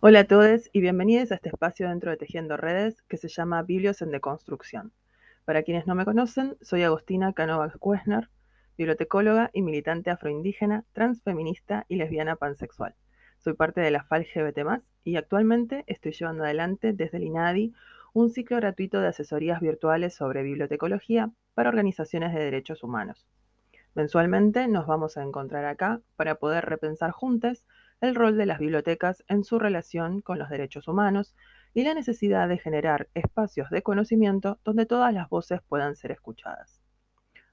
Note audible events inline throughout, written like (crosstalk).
Hola a todos y bienvenidos a este espacio dentro de Tejiendo Redes que se llama Biblios en Deconstrucción. Para quienes no me conocen, soy Agostina Canova Kuesner, bibliotecóloga y militante afroindígena, transfeminista y lesbiana pansexual. Soy parte de la FAL GBT+, y actualmente estoy llevando adelante desde el INADI un ciclo gratuito de asesorías virtuales sobre bibliotecología para organizaciones de derechos humanos. Mensualmente nos vamos a encontrar acá para poder repensar juntos el rol de las bibliotecas en su relación con los derechos humanos y la necesidad de generar espacios de conocimiento donde todas las voces puedan ser escuchadas.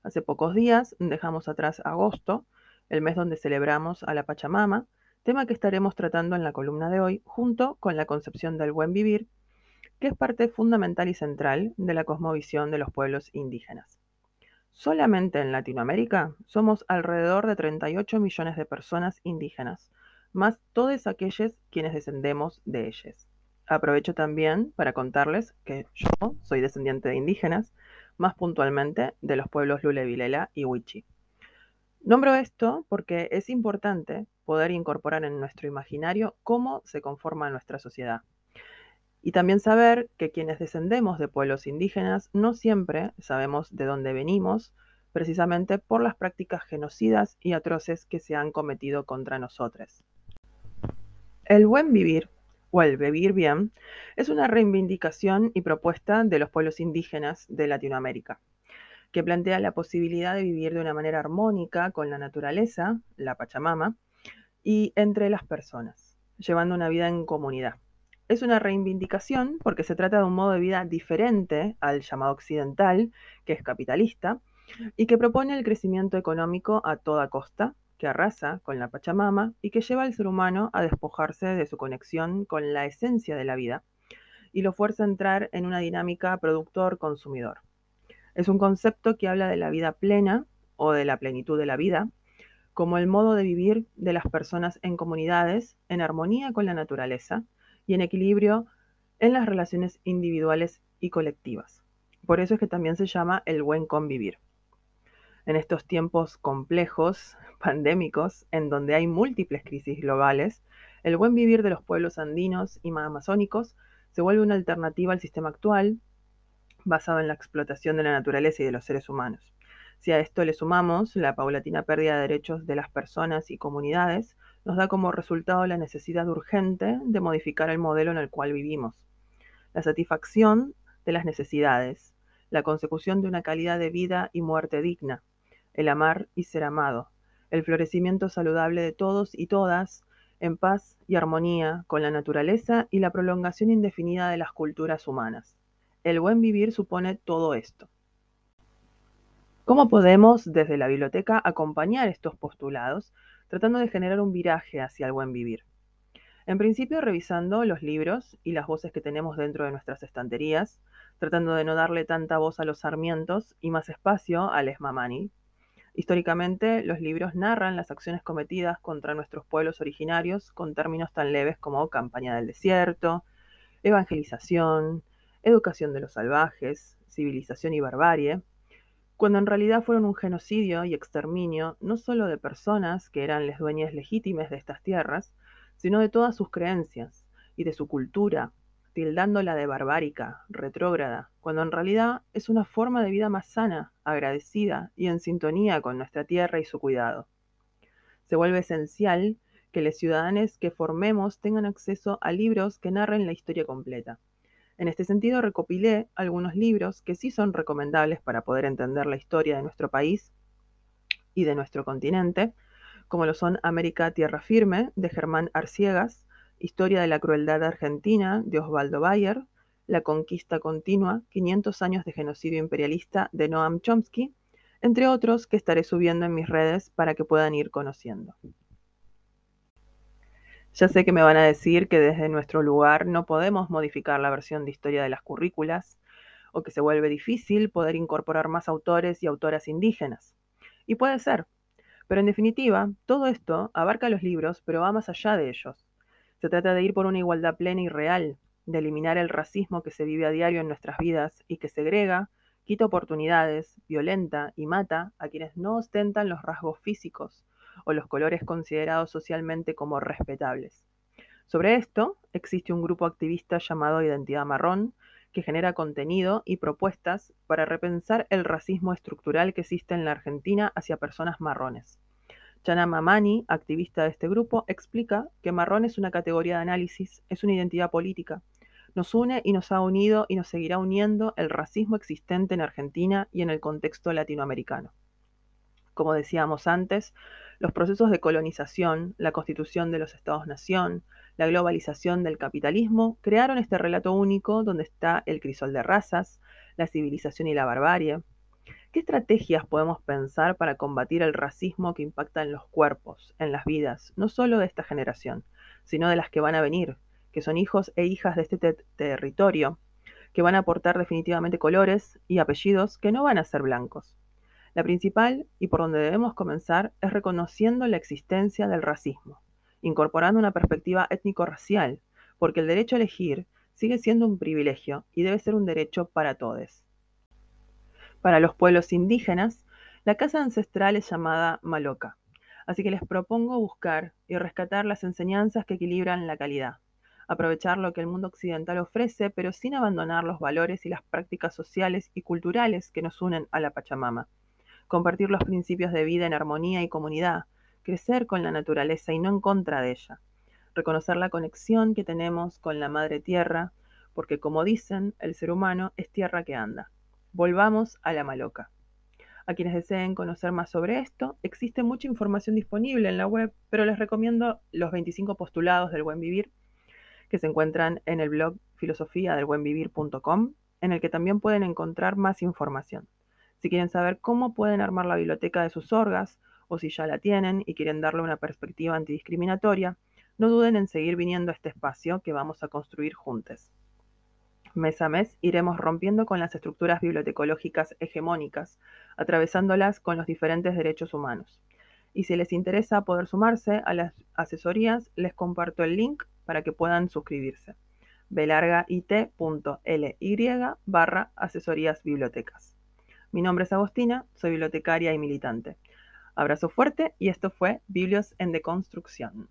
Hace pocos días dejamos atrás agosto, el mes donde celebramos a la Pachamama, tema que estaremos tratando en la columna de hoy, junto con la concepción del buen vivir, que es parte fundamental y central de la cosmovisión de los pueblos indígenas. Solamente en Latinoamérica somos alrededor de 38 millones de personas indígenas, más todos aquellos quienes descendemos de ellas. Aprovecho también para contarles que yo soy descendiente de indígenas, más puntualmente de los pueblos Lule Vilela y Huichi. Nombro esto porque es importante poder incorporar en nuestro imaginario cómo se conforma nuestra sociedad. Y también saber que quienes descendemos de pueblos indígenas no siempre sabemos de dónde venimos, precisamente por las prácticas genocidas y atroces que se han cometido contra nosotros. El buen vivir, o el vivir bien, es una reivindicación y propuesta de los pueblos indígenas de Latinoamérica, que plantea la posibilidad de vivir de una manera armónica con la naturaleza, la Pachamama, y entre las personas, llevando una vida en comunidad. Es una reivindicación porque se trata de un modo de vida diferente al llamado occidental, que es capitalista, y que propone el crecimiento económico a toda costa, que arrasa con la Pachamama y que lleva al ser humano a despojarse de su conexión con la esencia de la vida y lo fuerza a entrar en una dinámica productor-consumidor. Es un concepto que habla de la vida plena o de la plenitud de la vida como el modo de vivir de las personas en comunidades en armonía con la naturaleza y en equilibrio en las relaciones individuales y colectivas. Por eso es que también se llama el buen convivir. En estos tiempos complejos, (laughs) pandémicos, en donde hay múltiples crisis globales, el buen vivir de los pueblos andinos y amazónicos se vuelve una alternativa al sistema actual basado en la explotación de la naturaleza y de los seres humanos. Si a esto le sumamos la paulatina pérdida de derechos de las personas y comunidades, nos da como resultado la necesidad urgente de modificar el modelo en el cual vivimos. La satisfacción de las necesidades, la consecución de una calidad de vida y muerte digna, el amar y ser amado, el florecimiento saludable de todos y todas, en paz y armonía con la naturaleza y la prolongación indefinida de las culturas humanas. El buen vivir supone todo esto. ¿Cómo podemos desde la biblioteca acompañar estos postulados tratando de generar un viraje hacia el buen vivir. En principio, revisando los libros y las voces que tenemos dentro de nuestras estanterías, tratando de no darle tanta voz a los sarmientos y más espacio al esmamani. Históricamente, los libros narran las acciones cometidas contra nuestros pueblos originarios con términos tan leves como campaña del desierto, evangelización, educación de los salvajes, civilización y barbarie, cuando en realidad fueron un genocidio y exterminio no solo de personas que eran las dueñas legítimas de estas tierras, sino de todas sus creencias y de su cultura, tildándola de barbárica, retrógrada, cuando en realidad es una forma de vida más sana, agradecida y en sintonía con nuestra tierra y su cuidado. Se vuelve esencial que los ciudadanos que formemos tengan acceso a libros que narren la historia completa en este sentido, recopilé algunos libros que sí son recomendables para poder entender la historia de nuestro país y de nuestro continente, como lo son América Tierra Firme, de Germán Arciegas, Historia de la Crueldad Argentina, de Osvaldo Bayer, La Conquista Continua, 500 años de genocidio imperialista, de Noam Chomsky, entre otros que estaré subiendo en mis redes para que puedan ir conociendo. Ya sé que me van a decir que desde nuestro lugar no podemos modificar la versión de historia de las currículas o que se vuelve difícil poder incorporar más autores y autoras indígenas. Y puede ser, pero en definitiva, todo esto abarca los libros, pero va más allá de ellos. Se trata de ir por una igualdad plena y real, de eliminar el racismo que se vive a diario en nuestras vidas y que segrega, quita oportunidades, violenta y mata a quienes no ostentan los rasgos físicos o los colores considerados socialmente como respetables. Sobre esto, existe un grupo activista llamado Identidad Marrón, que genera contenido y propuestas para repensar el racismo estructural que existe en la Argentina hacia personas marrones. Chana Mamani, activista de este grupo, explica que marrón es una categoría de análisis, es una identidad política. Nos une y nos ha unido y nos seguirá uniendo el racismo existente en Argentina y en el contexto latinoamericano. Como decíamos antes, los procesos de colonización, la constitución de los estados-nación, la globalización del capitalismo crearon este relato único donde está el crisol de razas, la civilización y la barbarie. ¿Qué estrategias podemos pensar para combatir el racismo que impacta en los cuerpos, en las vidas, no solo de esta generación, sino de las que van a venir, que son hijos e hijas de este territorio, que van a aportar definitivamente colores y apellidos que no van a ser blancos? La principal, y por donde debemos comenzar, es reconociendo la existencia del racismo, incorporando una perspectiva étnico-racial, porque el derecho a elegir sigue siendo un privilegio y debe ser un derecho para todos. Para los pueblos indígenas, la casa ancestral es llamada maloca, así que les propongo buscar y rescatar las enseñanzas que equilibran la calidad, aprovechar lo que el mundo occidental ofrece, pero sin abandonar los valores y las prácticas sociales y culturales que nos unen a la Pachamama. Compartir los principios de vida en armonía y comunidad, crecer con la naturaleza y no en contra de ella, reconocer la conexión que tenemos con la madre tierra, porque como dicen, el ser humano es tierra que anda. Volvamos a la maloca. A quienes deseen conocer más sobre esto, existe mucha información disponible en la web, pero les recomiendo los 25 postulados del buen vivir que se encuentran en el blog filosofía del en el que también pueden encontrar más información. Si quieren saber cómo pueden armar la biblioteca de sus orgas, o si ya la tienen y quieren darle una perspectiva antidiscriminatoria, no duden en seguir viniendo a este espacio que vamos a construir juntos. Mes a mes iremos rompiendo con las estructuras bibliotecológicas hegemónicas, atravesándolas con los diferentes derechos humanos. Y si les interesa poder sumarse a las asesorías, les comparto el link para que puedan suscribirse. belargait.ly barra asesorías bibliotecas. Mi nombre es Agostina, soy bibliotecaria y militante. Abrazo fuerte y esto fue Biblios en Deconstrucción.